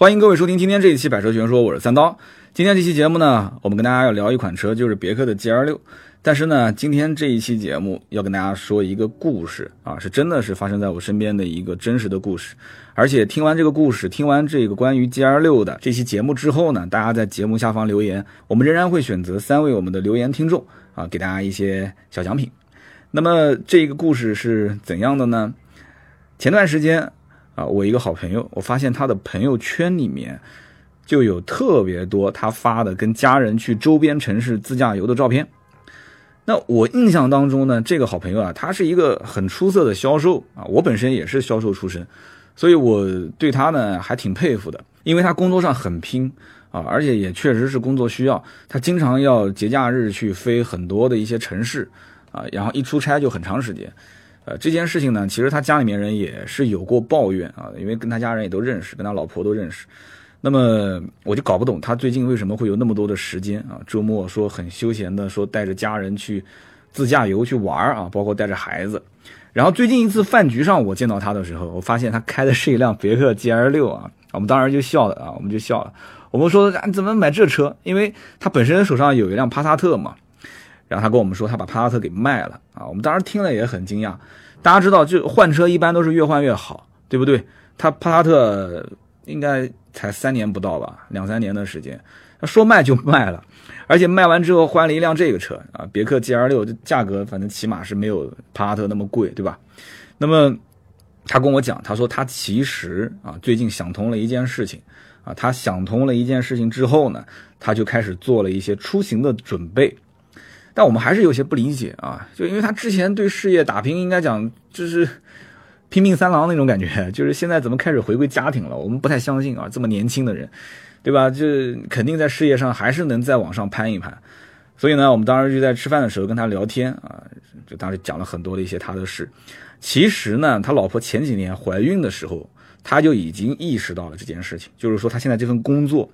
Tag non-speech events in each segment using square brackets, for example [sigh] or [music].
欢迎各位收听今天这一期《百车全说》，我是三刀。今天这期节目呢，我们跟大家要聊一款车，就是别克的 GL 六。但是呢，今天这一期节目要跟大家说一个故事啊，是真的是发生在我身边的一个真实的故事。而且听完这个故事，听完这个关于 GL 六的这期节目之后呢，大家在节目下方留言，我们仍然会选择三位我们的留言听众啊，给大家一些小奖品。那么这个故事是怎样的呢？前段时间。啊，我一个好朋友，我发现他的朋友圈里面就有特别多他发的跟家人去周边城市自驾游的照片。那我印象当中呢，这个好朋友啊，他是一个很出色的销售啊，我本身也是销售出身，所以我对他呢还挺佩服的，因为他工作上很拼啊，而且也确实是工作需要，他经常要节假日去飞很多的一些城市啊，然后一出差就很长时间。呃，这件事情呢，其实他家里面人也是有过抱怨啊，因为跟他家人也都认识，跟他老婆都认识。那么我就搞不懂他最近为什么会有那么多的时间啊，周末说很休闲的说带着家人去自驾游去玩啊，包括带着孩子。然后最近一次饭局上我见到他的时候，我发现他开的是一辆别克 GL 六啊，我们当时就笑了啊，我们就笑了，我们说你怎么买这车？因为他本身手上有一辆帕萨特嘛。然后他跟我们说，他把帕萨特给卖了啊！我们当时听了也很惊讶。大家知道，就换车一般都是越换越好，对不对？他帕萨特应该才三年不到吧，两三年的时间，他说卖就卖了，而且卖完之后换了一辆这个车啊，别克 GL 六，这价格反正起码是没有帕萨特那么贵，对吧？那么他跟我讲，他说他其实啊，最近想通了一件事情啊，他想通了一件事情之后呢，他就开始做了一些出行的准备。但我们还是有些不理解啊，就因为他之前对事业打拼，应该讲就是拼命三郎那种感觉，[laughs] 就是现在怎么开始回归家庭了？我们不太相信啊，这么年轻的人，对吧？就肯定在事业上还是能再往上攀一攀。所以呢，我们当时就在吃饭的时候跟他聊天啊，就当时讲了很多的一些他的事。其实呢，他老婆前几年怀孕的时候，他就已经意识到了这件事情，就是说他现在这份工作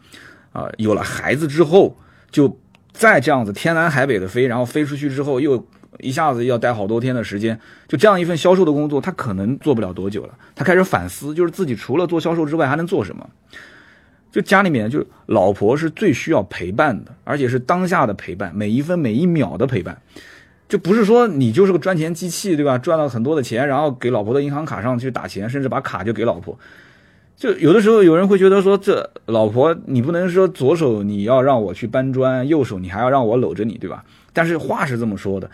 啊，有了孩子之后就。再这样子天南海北的飞，然后飞出去之后又一下子要待好多天的时间，就这样一份销售的工作，他可能做不了多久了。他开始反思，就是自己除了做销售之外还能做什么？就家里面，就老婆是最需要陪伴的，而且是当下的陪伴，每一分每一秒的陪伴。就不是说你就是个赚钱机器，对吧？赚了很多的钱，然后给老婆的银行卡上去打钱，甚至把卡就给老婆。就有的时候有人会觉得说，这老婆你不能说左手你要让我去搬砖，右手你还要让我搂着你，对吧？但是话是这么说的，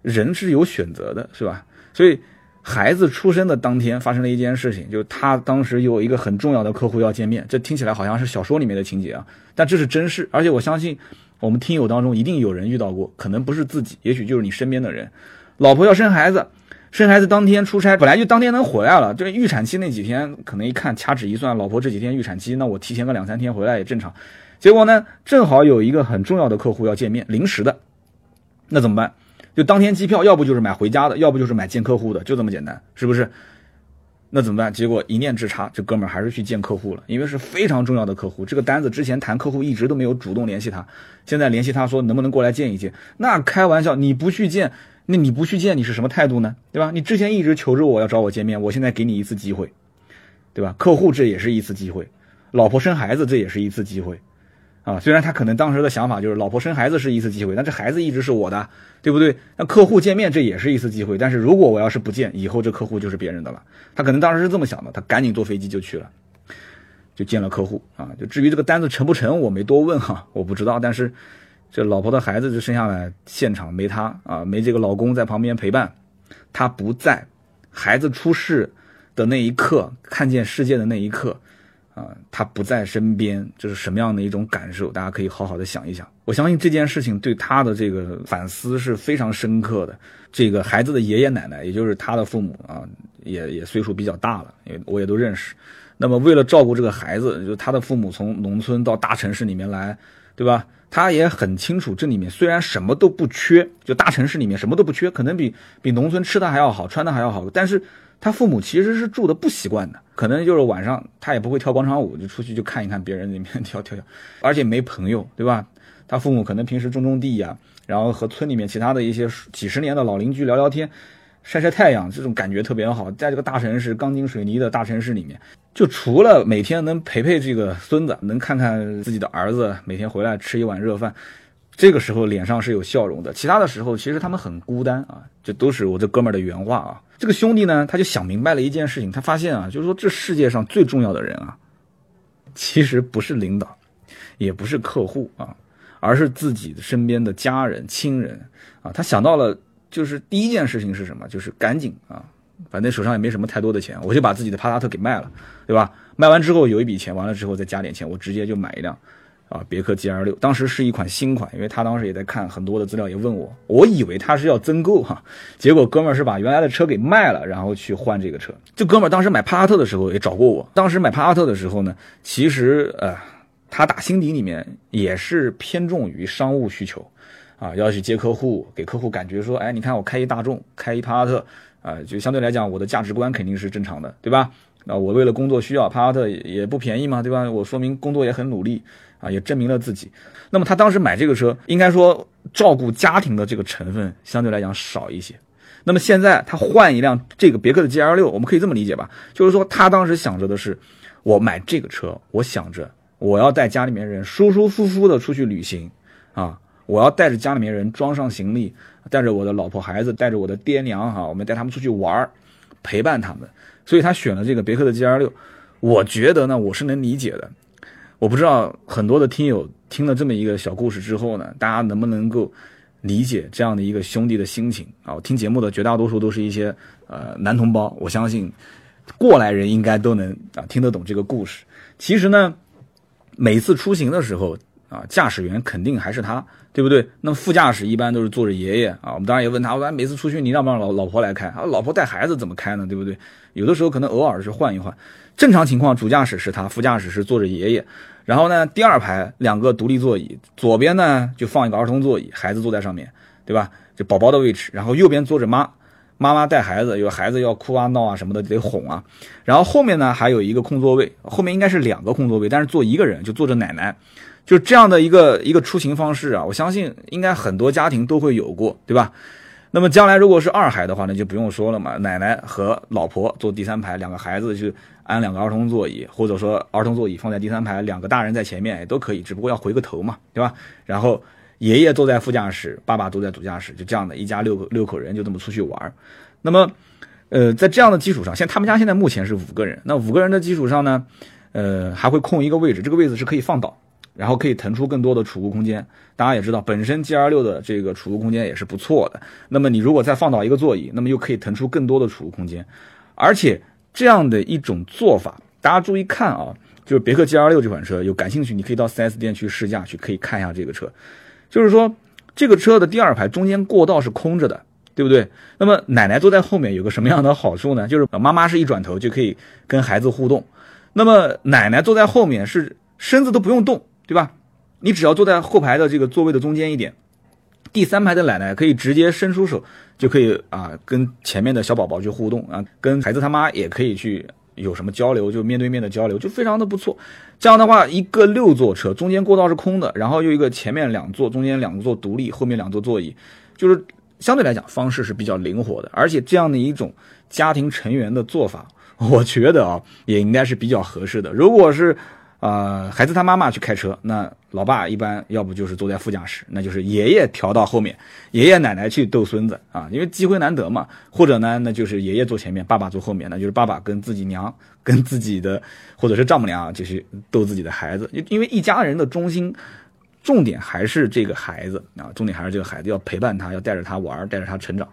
人是有选择的，是吧？所以孩子出生的当天发生了一件事情，就他当时有一个很重要的客户要见面，这听起来好像是小说里面的情节啊，但这是真事，而且我相信我们听友当中一定有人遇到过，可能不是自己，也许就是你身边的人，老婆要生孩子。生孩子当天出差，本来就当天能回来了。就是预产期那几天，可能一看掐指一算，老婆这几天预产期，那我提前个两三天回来也正常。结果呢，正好有一个很重要的客户要见面，临时的，那怎么办？就当天机票，要不就是买回家的，要不就是买见客户的，就这么简单，是不是？那怎么办？结果一念之差，这哥们儿还是去见客户了，因为是非常重要的客户。这个单子之前谈客户一直都没有主动联系他，现在联系他说能不能过来见一见？那开玩笑，你不去见？那你不去见你是什么态度呢？对吧？你之前一直求着我要找我见面，我现在给你一次机会，对吧？客户这也是一次机会，老婆生孩子这也是一次机会，啊，虽然他可能当时的想法就是老婆生孩子是一次机会，但这孩子一直是我的，对不对？那客户见面这也是一次机会，但是如果我要是不见，以后这客户就是别人的了。他可能当时是这么想的，他赶紧坐飞机就去了，就见了客户啊。就至于这个单子成不成，我没多问哈，我不知道，但是。这老婆的孩子就生下来，现场没他啊，没这个老公在旁边陪伴，他不在，孩子出世的那一刻，看见世界的那一刻，啊，他不在身边，这是什么样的一种感受？大家可以好好的想一想。我相信这件事情对他的这个反思是非常深刻的。这个孩子的爷爷奶奶，也就是他的父母啊，也也岁数比较大了，因为我也都认识。那么为了照顾这个孩子，就他的父母从农村到大城市里面来，对吧？他也很清楚，这里面虽然什么都不缺，就大城市里面什么都不缺，可能比比农村吃的还要好，穿的还要好。但是他父母其实是住的不习惯的，可能就是晚上他也不会跳广场舞，就出去就看一看别人里面 [laughs] 跳跳跳，而且没朋友，对吧？他父母可能平时种种地呀，然后和村里面其他的一些几十年的老邻居聊聊天，晒晒太阳，这种感觉特别好。在这个大城市钢筋水泥的大城市里面，就除了每天能陪陪这个孙子，能看看自己的儿子每天回来吃一碗热饭，这个时候脸上是有笑容的。其他的时候，其实他们很孤单啊。这都是我这哥们儿的原话啊。这个兄弟呢，他就想明白了一件事情，他发现啊，就是说这世界上最重要的人啊，其实不是领导，也不是客户啊，而是自己身边的家人、亲人啊。他想到了，就是第一件事情是什么？就是赶紧啊。反正手上也没什么太多的钱，我就把自己的帕萨特给卖了，对吧？卖完之后有一笔钱，完了之后再加点钱，我直接就买一辆，啊，别克 GL 六，当时是一款新款，因为他当时也在看很多的资料，也问我，我以为他是要增购哈，结果哥们儿是把原来的车给卖了，然后去换这个车。这哥们儿当时买帕萨特的时候也找过我，当时买帕萨特的时候呢，其实呃，他打心底里面也是偏重于商务需求，啊，要去接客户，给客户感觉说，哎，你看我开一大众，开一帕萨特。啊，就相对来讲，我的价值观肯定是正常的，对吧？啊，我为了工作需要，帕萨特也不便宜嘛，对吧？我说明工作也很努力啊，也证明了自己。那么他当时买这个车，应该说照顾家庭的这个成分相对来讲少一些。那么现在他换一辆这个别克的 GL 六，我们可以这么理解吧？就是说他当时想着的是，我买这个车，我想着我要带家里面人舒舒服服的出去旅行啊。我要带着家里面人装上行李，带着我的老婆孩子，带着我的爹娘哈，我们带他们出去玩儿，陪伴他们。所以他选了这个别克的 GL 六。我觉得呢，我是能理解的。我不知道很多的听友听了这么一个小故事之后呢，大家能不能够理解这样的一个兄弟的心情啊？听节目的绝大多数都是一些呃男同胞，我相信过来人应该都能啊听得懂这个故事。其实呢，每次出行的时候。啊，驾驶员肯定还是他，对不对？那么副驾驶一般都是坐着爷爷啊。我们当然也问他，我说每次出去你让不让老老婆来开？啊，老婆带孩子怎么开呢？对不对？有的时候可能偶尔是换一换。正常情况，主驾驶是他，副驾驶是坐着爷爷。然后呢，第二排两个独立座椅，左边呢就放一个儿童座椅，孩子坐在上面，对吧？就宝宝的位置。然后右边坐着妈，妈妈带孩子，有孩子要哭啊闹啊什么的得哄啊。然后后面呢还有一个空座位，后面应该是两个空座位，但是坐一个人就坐着奶奶。就这样的一个一个出行方式啊，我相信应该很多家庭都会有过，对吧？那么将来如果是二孩的话，那就不用说了嘛，奶奶和老婆坐第三排，两个孩子就安两个儿童座椅，或者说儿童座椅放在第三排，两个大人在前面也都可以，只不过要回个头嘛，对吧？然后爷爷坐在副驾驶，爸爸坐在主驾驶，就这样的一家六六口人就这么出去玩。那么，呃，在这样的基础上，现他们家现在目前是五个人，那五个人的基础上呢，呃，还会空一个位置，这个位置是可以放倒。然后可以腾出更多的储物空间，大家也知道，本身 G R 六的这个储物空间也是不错的。那么你如果再放倒一个座椅，那么又可以腾出更多的储物空间。而且这样的一种做法，大家注意看啊，就是别克 G R 六这款车，有感兴趣，你可以到 4S 店去试驾去，可以看一下这个车。就是说，这个车的第二排中间过道是空着的，对不对？那么奶奶坐在后面有个什么样的好处呢？就是妈妈是一转头就可以跟孩子互动。那么奶奶坐在后面是身子都不用动。对吧？你只要坐在后排的这个座位的中间一点，第三排的奶奶可以直接伸出手，就可以啊跟前面的小宝宝去互动啊，跟孩子他妈也可以去有什么交流，就面对面的交流，就非常的不错。这样的话，一个六座车中间过道是空的，然后又一个前面两座，中间两座独立，后面两座座椅，就是相对来讲方式是比较灵活的，而且这样的一种家庭成员的做法，我觉得啊也应该是比较合适的。如果是呃，孩子他妈妈去开车，那老爸一般要不就是坐在副驾驶，那就是爷爷调到后面，爷爷奶奶去逗孙子啊，因为机会难得嘛。或者呢，那就是爷爷坐前面，爸爸坐后面，那就是爸爸跟自己娘、跟自己的或者是丈母娘就是逗自己的孩子。因为一家人的中心重点还是这个孩子啊，重点还是这个孩子，要陪伴他，要带着他玩，带着他成长。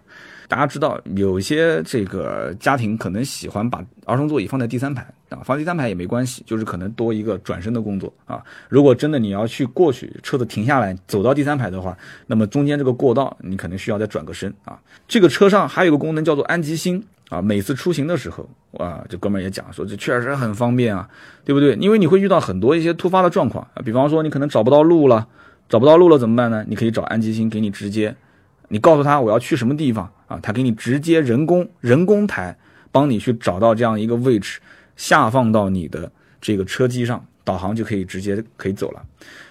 大家知道，有些这个家庭可能喜欢把儿童座椅放在第三排啊，放第三排也没关系，就是可能多一个转身的工作啊。如果真的你要去过去，车子停下来走到第三排的话，那么中间这个过道你可能需要再转个身啊。这个车上还有一个功能叫做安吉星啊，每次出行的时候啊，这哥们也讲说这确实很方便啊，对不对？因为你会遇到很多一些突发的状况啊，比方说你可能找不到路了，找不到路了怎么办呢？你可以找安吉星给你直接。你告诉他我要去什么地方啊？他给你直接人工人工台帮你去找到这样一个位置，下放到你的这个车机上，导航就可以直接可以走了。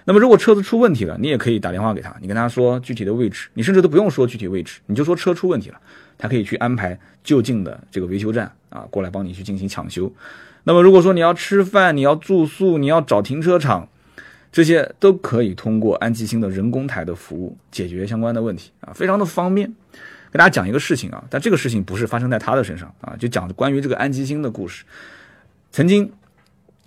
那么如果车子出问题了，你也可以打电话给他，你跟他说具体的位置，你甚至都不用说具体位置，你就说车出问题了，他可以去安排就近的这个维修站啊过来帮你去进行抢修。那么如果说你要吃饭、你要住宿、你要找停车场，这些都可以通过安吉星的人工台的服务解决相关的问题啊，非常的方便。给大家讲一个事情啊，但这个事情不是发生在他的身上啊，就讲关于这个安吉星的故事。曾经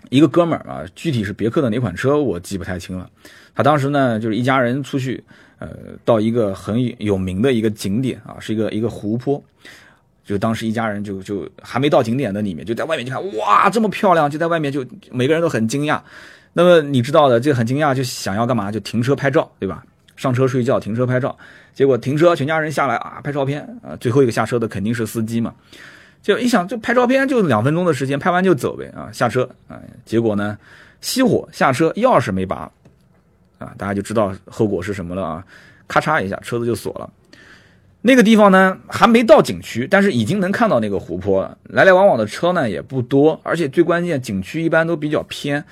一个哥们儿啊，具体是别克的哪款车我记不太清了。他当时呢就是一家人出去，呃，到一个很有名的一个景点啊，是一个一个湖泊。就当时一家人就就还没到景点的里面，就在外面就看哇这么漂亮，就在外面就每个人都很惊讶。那么你知道的，就很惊讶，就想要干嘛？就停车拍照，对吧？上车睡觉，停车拍照。结果停车，全家人下来啊，拍照片啊。最后一个下车的肯定是司机嘛。就一想，就拍照片就两分钟的时间，拍完就走呗啊。下车啊，结果呢，熄火下车，钥匙没拔啊，大家就知道后果是什么了啊。咔嚓一下，车子就锁了。那个地方呢，还没到景区，但是已经能看到那个湖泊了。来来往往的车呢也不多，而且最关键，景区一般都比较偏。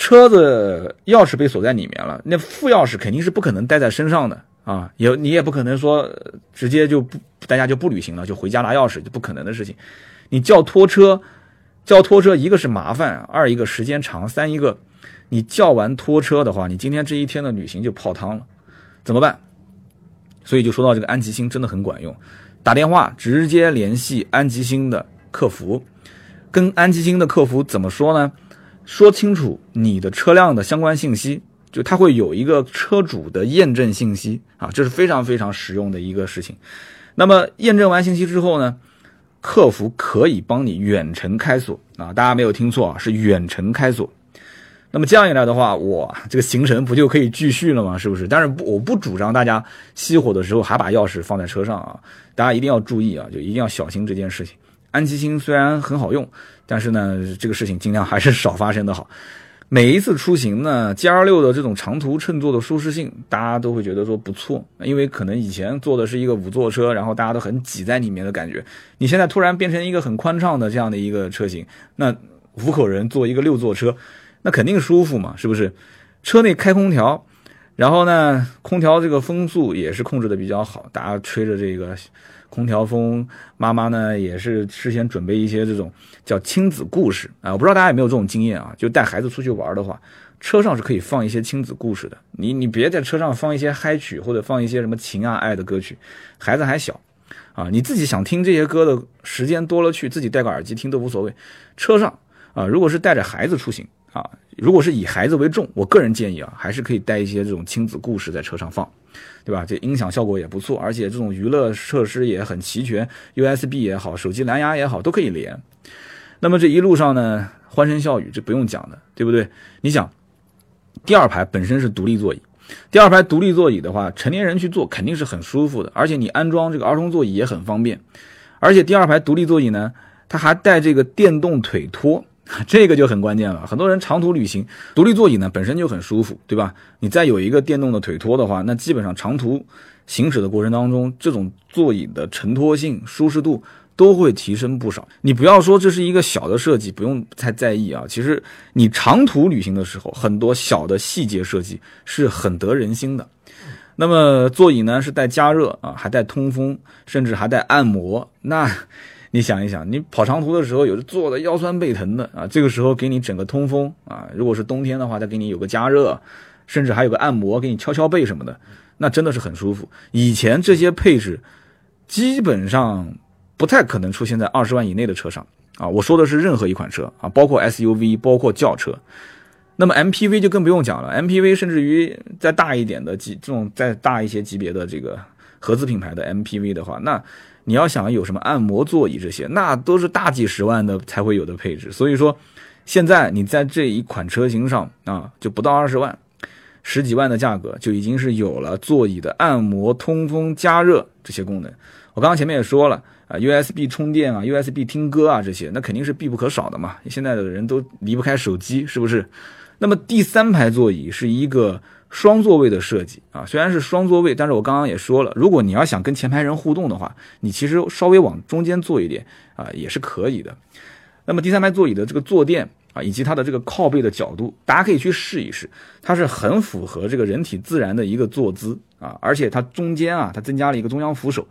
车子钥匙被锁在里面了，那副钥匙肯定是不可能带在身上的啊，也你也不可能说直接就不大家就不旅行了，就回家拿钥匙，就不可能的事情。你叫拖车，叫拖车，一个是麻烦，二一个时间长，三一个你叫完拖车的话，你今天这一天的旅行就泡汤了，怎么办？所以就说到这个安吉星真的很管用，打电话直接联系安吉星的客服，跟安吉星的客服怎么说呢？说清楚你的车辆的相关信息，就它会有一个车主的验证信息啊，这是非常非常实用的一个事情。那么验证完信息之后呢，客服可以帮你远程开锁啊，大家没有听错啊，是远程开锁。那么这样一来的话，我这个行程不就可以继续了吗？是不是？但是我不主张大家熄火的时候还把钥匙放在车上啊，大家一定要注意啊，就一定要小心这件事情。安吉星虽然很好用，但是呢，这个事情尽量还是少发生的好。每一次出行呢，G R 六的这种长途乘坐的舒适性，大家都会觉得说不错，因为可能以前坐的是一个五座车，然后大家都很挤在里面的感觉，你现在突然变成一个很宽敞的这样的一个车型，那五口人坐一个六座车。那肯定舒服嘛，是不是？车内开空调，然后呢，空调这个风速也是控制的比较好，大家吹着这个空调风。妈妈呢也是事先准备一些这种叫亲子故事啊，我不知道大家有没有这种经验啊？就带孩子出去玩的话，车上是可以放一些亲子故事的。你你别在车上放一些嗨曲或者放一些什么情啊爱的歌曲，孩子还小啊，你自己想听这些歌的时间多了去，自己戴个耳机听都无所谓。车上啊，如果是带着孩子出行。啊，如果是以孩子为重，我个人建议啊，还是可以带一些这种亲子故事在车上放，对吧？这音响效果也不错，而且这种娱乐设施也很齐全，USB 也好，手机蓝牙也好，都可以连。那么这一路上呢，欢声笑语，这不用讲的，对不对？你想，第二排本身是独立座椅，第二排独立座椅的话，成年人去坐肯定是很舒服的，而且你安装这个儿童座椅也很方便，而且第二排独立座椅呢，它还带这个电动腿托。[laughs] 这个就很关键了，很多人长途旅行，独立座椅呢本身就很舒服，对吧？你再有一个电动的腿托的话，那基本上长途行驶的过程当中，这种座椅的承托性、舒适度都会提升不少。你不要说这是一个小的设计，不用太在意啊。其实你长途旅行的时候，很多小的细节设计是很得人心的。那么座椅呢是带加热啊，还带通风，甚至还带按摩，那。你想一想，你跑长途的时候，有的坐的腰酸背疼的啊，这个时候给你整个通风啊，如果是冬天的话，再给你有个加热，甚至还有个按摩，给你敲敲背什么的，那真的是很舒服。以前这些配置基本上不太可能出现在二十万以内的车上啊，我说的是任何一款车啊，包括 SUV，包括轿车。那么 MPV 就更不用讲了，MPV 甚至于再大一点的级，这种再大一些级别的这个合资品牌的 MPV 的话，那。你要想有什么按摩座椅这些，那都是大几十万的才会有的配置。所以说，现在你在这一款车型上啊，就不到二十万，十几万的价格就已经是有了座椅的按摩、通风、加热这些功能。我刚刚前面也说了啊，USB 充电啊，USB 听歌啊这些，那肯定是必不可少的嘛。现在的人都离不开手机，是不是？那么第三排座椅是一个。双座位的设计啊，虽然是双座位，但是我刚刚也说了，如果你要想跟前排人互动的话，你其实稍微往中间坐一点啊，也是可以的。那么第三排座椅的这个坐垫啊，以及它的这个靠背的角度，大家可以去试一试，它是很符合这个人体自然的一个坐姿啊，而且它中间啊，它增加了一个中央扶手。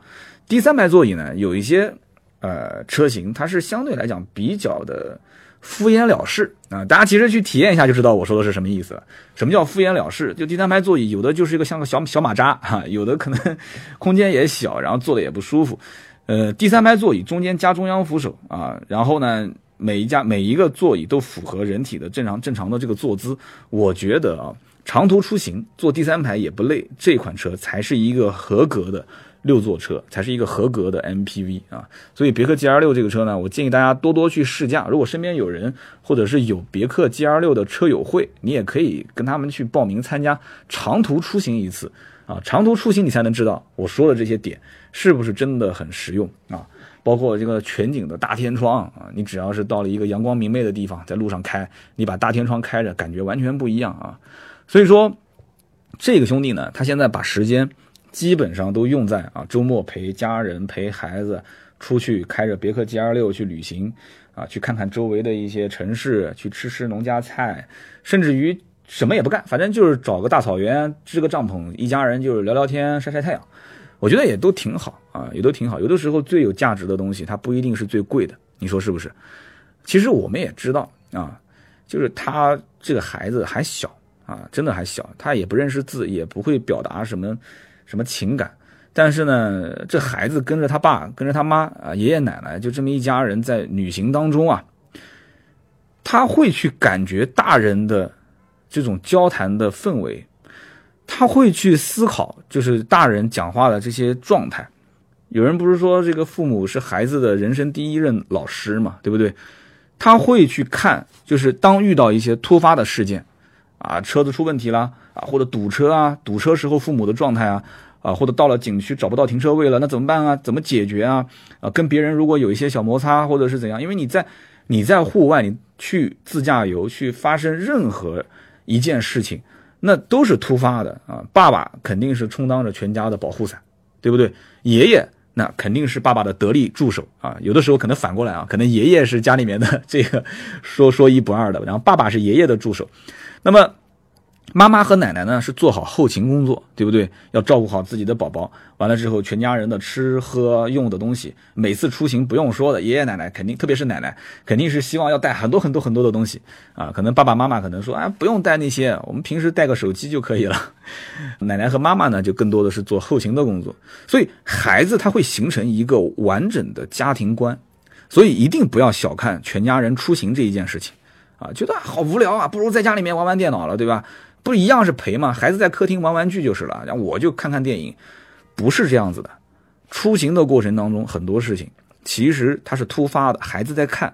第三排座椅呢，有一些呃车型，它是相对来讲比较的敷衍了事啊。大家其实去体验一下就知道我说的是什么意思了。什么叫敷衍了事？就第三排座椅有的就是一个像个小小马扎哈，有的可能 [laughs] 空间也小，然后坐的也不舒服。呃，第三排座椅中间加中央扶手啊，然后呢。每一家每一个座椅都符合人体的正常正常的这个坐姿，我觉得啊，长途出行坐第三排也不累，这款车才是一个合格的六座车，才是一个合格的 MPV 啊。所以别克 GL 六这个车呢，我建议大家多多去试驾。如果身边有人或者是有别克 GL 六的车友会，你也可以跟他们去报名参加长途出行一次啊。长途出行你才能知道我说的这些点是不是真的很实用啊。包括这个全景的大天窗啊，你只要是到了一个阳光明媚的地方，在路上开，你把大天窗开着，感觉完全不一样啊。所以说，这个兄弟呢，他现在把时间基本上都用在啊周末陪家人、陪孩子出去开着别克 GL 六去旅行啊，去看看周围的一些城市，去吃吃农家菜，甚至于什么也不干，反正就是找个大草原支个帐篷，一家人就是聊聊天、晒晒太阳。我觉得也都挺好啊，也都挺好。有的时候最有价值的东西，它不一定是最贵的，你说是不是？其实我们也知道啊，就是他这个孩子还小啊，真的还小，他也不认识字，也不会表达什么什么情感。但是呢，这孩子跟着他爸，跟着他妈啊，爷爷奶奶，就这么一家人在旅行当中啊，他会去感觉大人的这种交谈的氛围。他会去思考，就是大人讲话的这些状态。有人不是说这个父母是孩子的人生第一任老师嘛，对不对？他会去看，就是当遇到一些突发的事件，啊，车子出问题了啊，或者堵车啊，堵车时候父母的状态啊，啊，或者到了景区找不到停车位了，那怎么办啊？怎么解决啊？啊，跟别人如果有一些小摩擦或者是怎样？因为你在你在户外，你去自驾游去发生任何一件事情。那都是突发的啊！爸爸肯定是充当着全家的保护伞，对不对？爷爷那肯定是爸爸的得力助手啊！有的时候可能反过来啊，可能爷爷是家里面的这个说说一不二的，然后爸爸是爷爷的助手。那么。妈妈和奶奶呢是做好后勤工作，对不对？要照顾好自己的宝宝。完了之后，全家人的吃喝用的东西，每次出行不用说的，爷爷奶奶肯定，特别是奶奶，肯定是希望要带很多很多很多的东西啊。可能爸爸妈妈可能说，啊，不用带那些，我们平时带个手机就可以了。[laughs] 奶奶和妈妈呢，就更多的是做后勤的工作。所以孩子他会形成一个完整的家庭观，所以一定不要小看全家人出行这一件事情啊，觉得好无聊啊，不如在家里面玩玩电脑了，对吧？不一样是陪吗？孩子在客厅玩玩具就是了，然后我就看看电影，不是这样子的。出行的过程当中，很多事情其实它是突发的，孩子在看，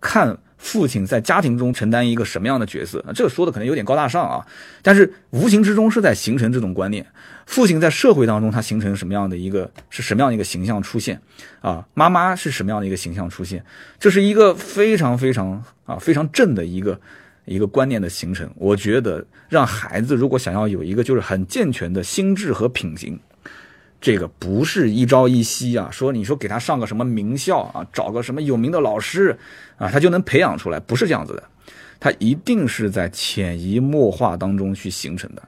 看父亲在家庭中承担一个什么样的角色。这个说的可能有点高大上啊，但是无形之中是在形成这种观念。父亲在社会当中他形成什么样的一个是什么样的一个形象出现啊？妈妈是什么样的一个形象出现？这是一个非常非常啊非常正的一个。一个观念的形成，我觉得让孩子如果想要有一个就是很健全的心智和品行，这个不是一朝一夕啊。说你说给他上个什么名校啊，找个什么有名的老师啊，他就能培养出来，不是这样子的。他一定是在潜移默化当中去形成的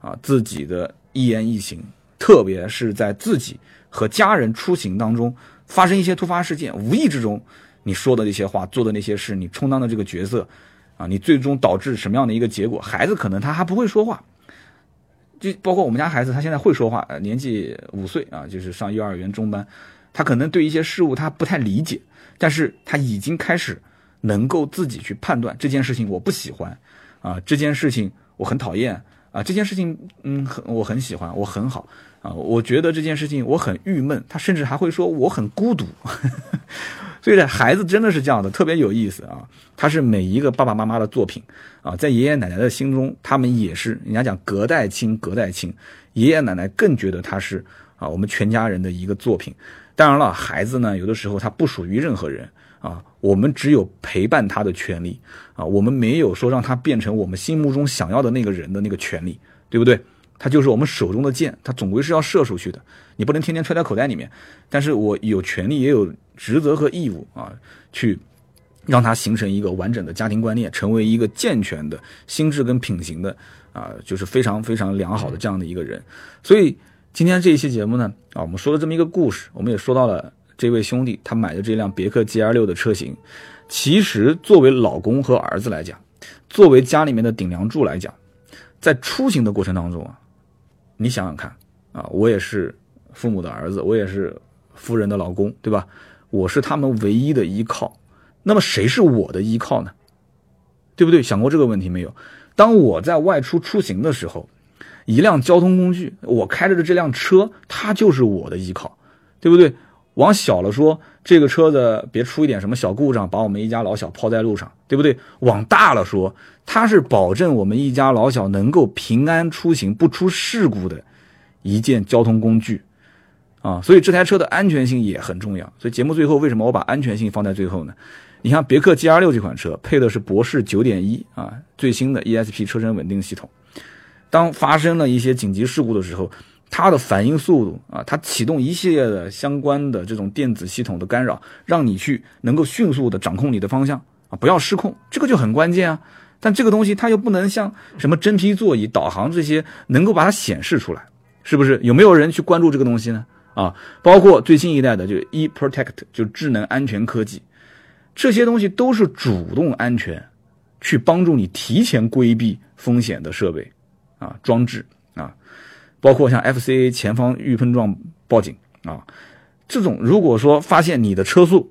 啊，自己的一言一行，特别是在自己和家人出行当中发生一些突发事件，无意之中你说的那些话，做的那些事，你充当的这个角色。啊，你最终导致什么样的一个结果？孩子可能他还不会说话，就包括我们家孩子，他现在会说话，年纪五岁啊，就是上幼儿园中班，他可能对一些事物他不太理解，但是他已经开始能够自己去判断这件事情我不喜欢，啊，这件事情我很讨厌，啊，这件事情嗯很我很喜欢，我很好，啊，我觉得这件事情我很郁闷，他甚至还会说我很孤独。所以呢，孩子真的是这样的，特别有意思啊！他是每一个爸爸妈妈的作品啊，在爷爷奶奶的心中，他们也是人家讲隔代亲，隔代亲，爷爷奶奶更觉得他是啊，我们全家人的一个作品。当然了，孩子呢，有的时候他不属于任何人啊，我们只有陪伴他的权利啊，我们没有说让他变成我们心目中想要的那个人的那个权利，对不对？他就是我们手中的箭，他总归是要射出去的，你不能天天揣在口袋里面。但是我有权利，也有职责和义务啊，去让他形成一个完整的家庭观念，成为一个健全的心智跟品行的啊，就是非常非常良好的这样的一个人。所以今天这一期节目呢，啊，我们说了这么一个故事，我们也说到了这位兄弟他买的这辆别克 GL 六的车型，其实作为老公和儿子来讲，作为家里面的顶梁柱来讲，在出行的过程当中啊，你想想看啊，我也是父母的儿子，我也是夫人的老公，对吧？我是他们唯一的依靠，那么谁是我的依靠呢？对不对？想过这个问题没有？当我在外出出行的时候，一辆交通工具，我开着的这辆车，它就是我的依靠，对不对？往小了说，这个车子别出一点什么小故障，把我们一家老小抛在路上，对不对？往大了说，它是保证我们一家老小能够平安出行、不出事故的一件交通工具。啊，所以这台车的安全性也很重要。所以节目最后为什么我把安全性放在最后呢？你像别克 GL 六这款车配的是博世九点一啊最新的 ESP 车身稳定系统。当发生了一些紧急事故的时候，它的反应速度啊，它启动一系列的相关的这种电子系统的干扰，让你去能够迅速的掌控你的方向啊，不要失控，这个就很关键啊。但这个东西它又不能像什么真皮座椅、导航这些能够把它显示出来，是不是？有没有人去关注这个东西呢？啊，包括最新一代的就 e Protect 就智能安全科技，这些东西都是主动安全，去帮助你提前规避风险的设备啊装置啊，包括像 FCA 前方预碰撞报警啊，这种如果说发现你的车速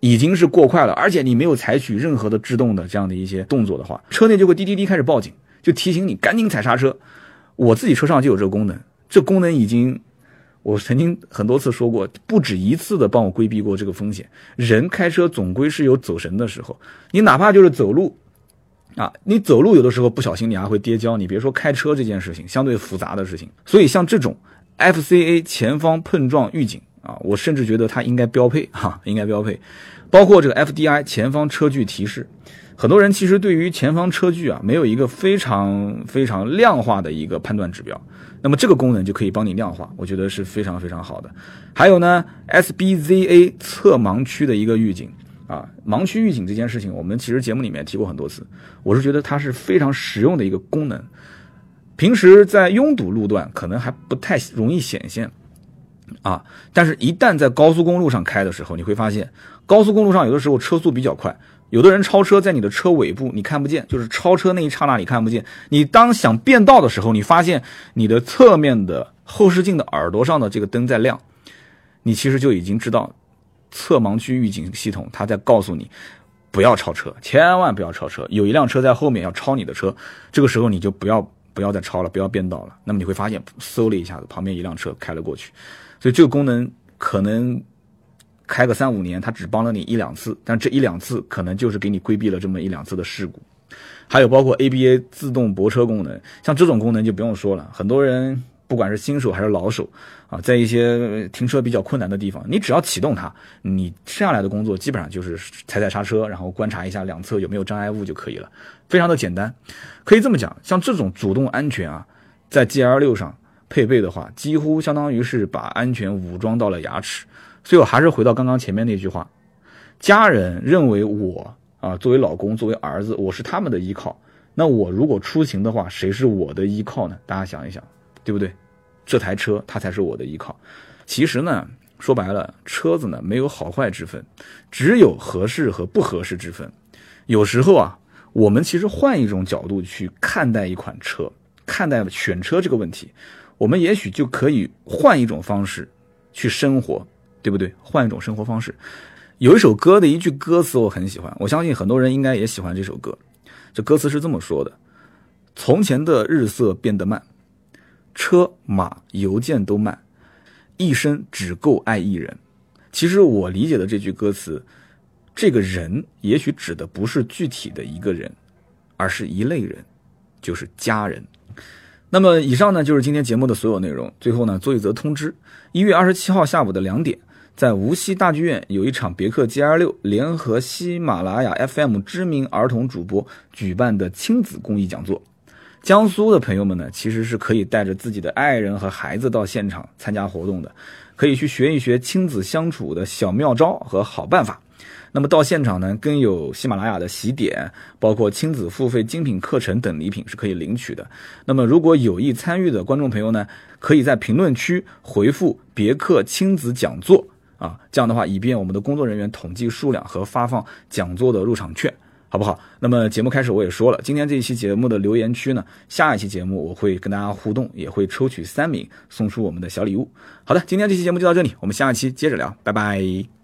已经是过快了，而且你没有采取任何的制动的这样的一些动作的话，车内就会滴滴滴开始报警，就提醒你赶紧踩刹车。我自己车上就有这个功能，这功能已经。我曾经很多次说过，不止一次的帮我规避过这个风险。人开车总归是有走神的时候，你哪怕就是走路，啊，你走路有的时候不小心你还会跌跤，你别说开车这件事情，相对复杂的事情。所以像这种 FCA 前方碰撞预警啊，我甚至觉得它应该标配哈，[laughs] 应该标配。包括这个 FDI 前方车距提示，很多人其实对于前方车距啊，没有一个非常非常量化的一个判断指标。那么这个功能就可以帮你量化，我觉得是非常非常好的。还有呢，SBZA 侧盲区的一个预警啊，盲区预警这件事情，我们其实节目里面提过很多次。我是觉得它是非常实用的一个功能，平时在拥堵路段可能还不太容易显现啊，但是一旦在高速公路上开的时候，你会发现高速公路上有的时候车速比较快。有的人超车在你的车尾部，你看不见，就是超车那一刹那你看不见。你当想变道的时候，你发现你的侧面的后视镜的耳朵上的这个灯在亮，你其实就已经知道侧盲区预警系统它在告诉你不要超车，千万不要超车。有一辆车在后面要超你的车，这个时候你就不要不要再超了，不要变道了。那么你会发现，嗖了一下子，旁边一辆车开了过去。所以这个功能可能。开个三五年，它只帮了你一两次，但这一两次可能就是给你规避了这么一两次的事故。还有包括 ABA 自动泊车功能，像这种功能就不用说了。很多人不管是新手还是老手啊，在一些停车比较困难的地方，你只要启动它，你剩下来的工作基本上就是踩踩刹车，然后观察一下两侧有没有障碍物就可以了，非常的简单。可以这么讲，像这种主动安全啊，在 GL 六上配备的话，几乎相当于是把安全武装到了牙齿。所以我还是回到刚刚前面那句话，家人认为我啊，作为老公，作为儿子，我是他们的依靠。那我如果出行的话，谁是我的依靠呢？大家想一想，对不对？这台车它才是我的依靠。其实呢，说白了，车子呢没有好坏之分，只有合适和不合适之分。有时候啊，我们其实换一种角度去看待一款车，看待选车这个问题，我们也许就可以换一种方式去生活。对不对？换一种生活方式。有一首歌的一句歌词我很喜欢，我相信很多人应该也喜欢这首歌。这歌词是这么说的：“从前的日色变得慢，车马邮件都慢，一生只够爱一人。”其实我理解的这句歌词，这个人也许指的不是具体的一个人，而是一类人，就是家人。那么以上呢就是今天节目的所有内容。最后呢做一则通知：一月二十七号下午的两点。在无锡大剧院有一场别克 GL 六联合喜马拉雅 FM 知名儿童主播举办的亲子公益讲座。江苏的朋友们呢，其实是可以带着自己的爱人和孩子到现场参加活动的，可以去学一学亲子相处的小妙招和好办法。那么到现场呢，更有喜马拉雅的喜点，包括亲子付费精品课程等礼品是可以领取的。那么如果有意参与的观众朋友呢，可以在评论区回复“别克亲子讲座”。啊，这样的话以便我们的工作人员统计数量和发放讲座的入场券。好不好？那么节目开始我也说了，今天这一期节目的留言区呢，下一期节目我会跟大家互动，也会抽取三名送出我们的小礼物。好的，今天这期节目就到这里，我们下一期接着聊，拜拜。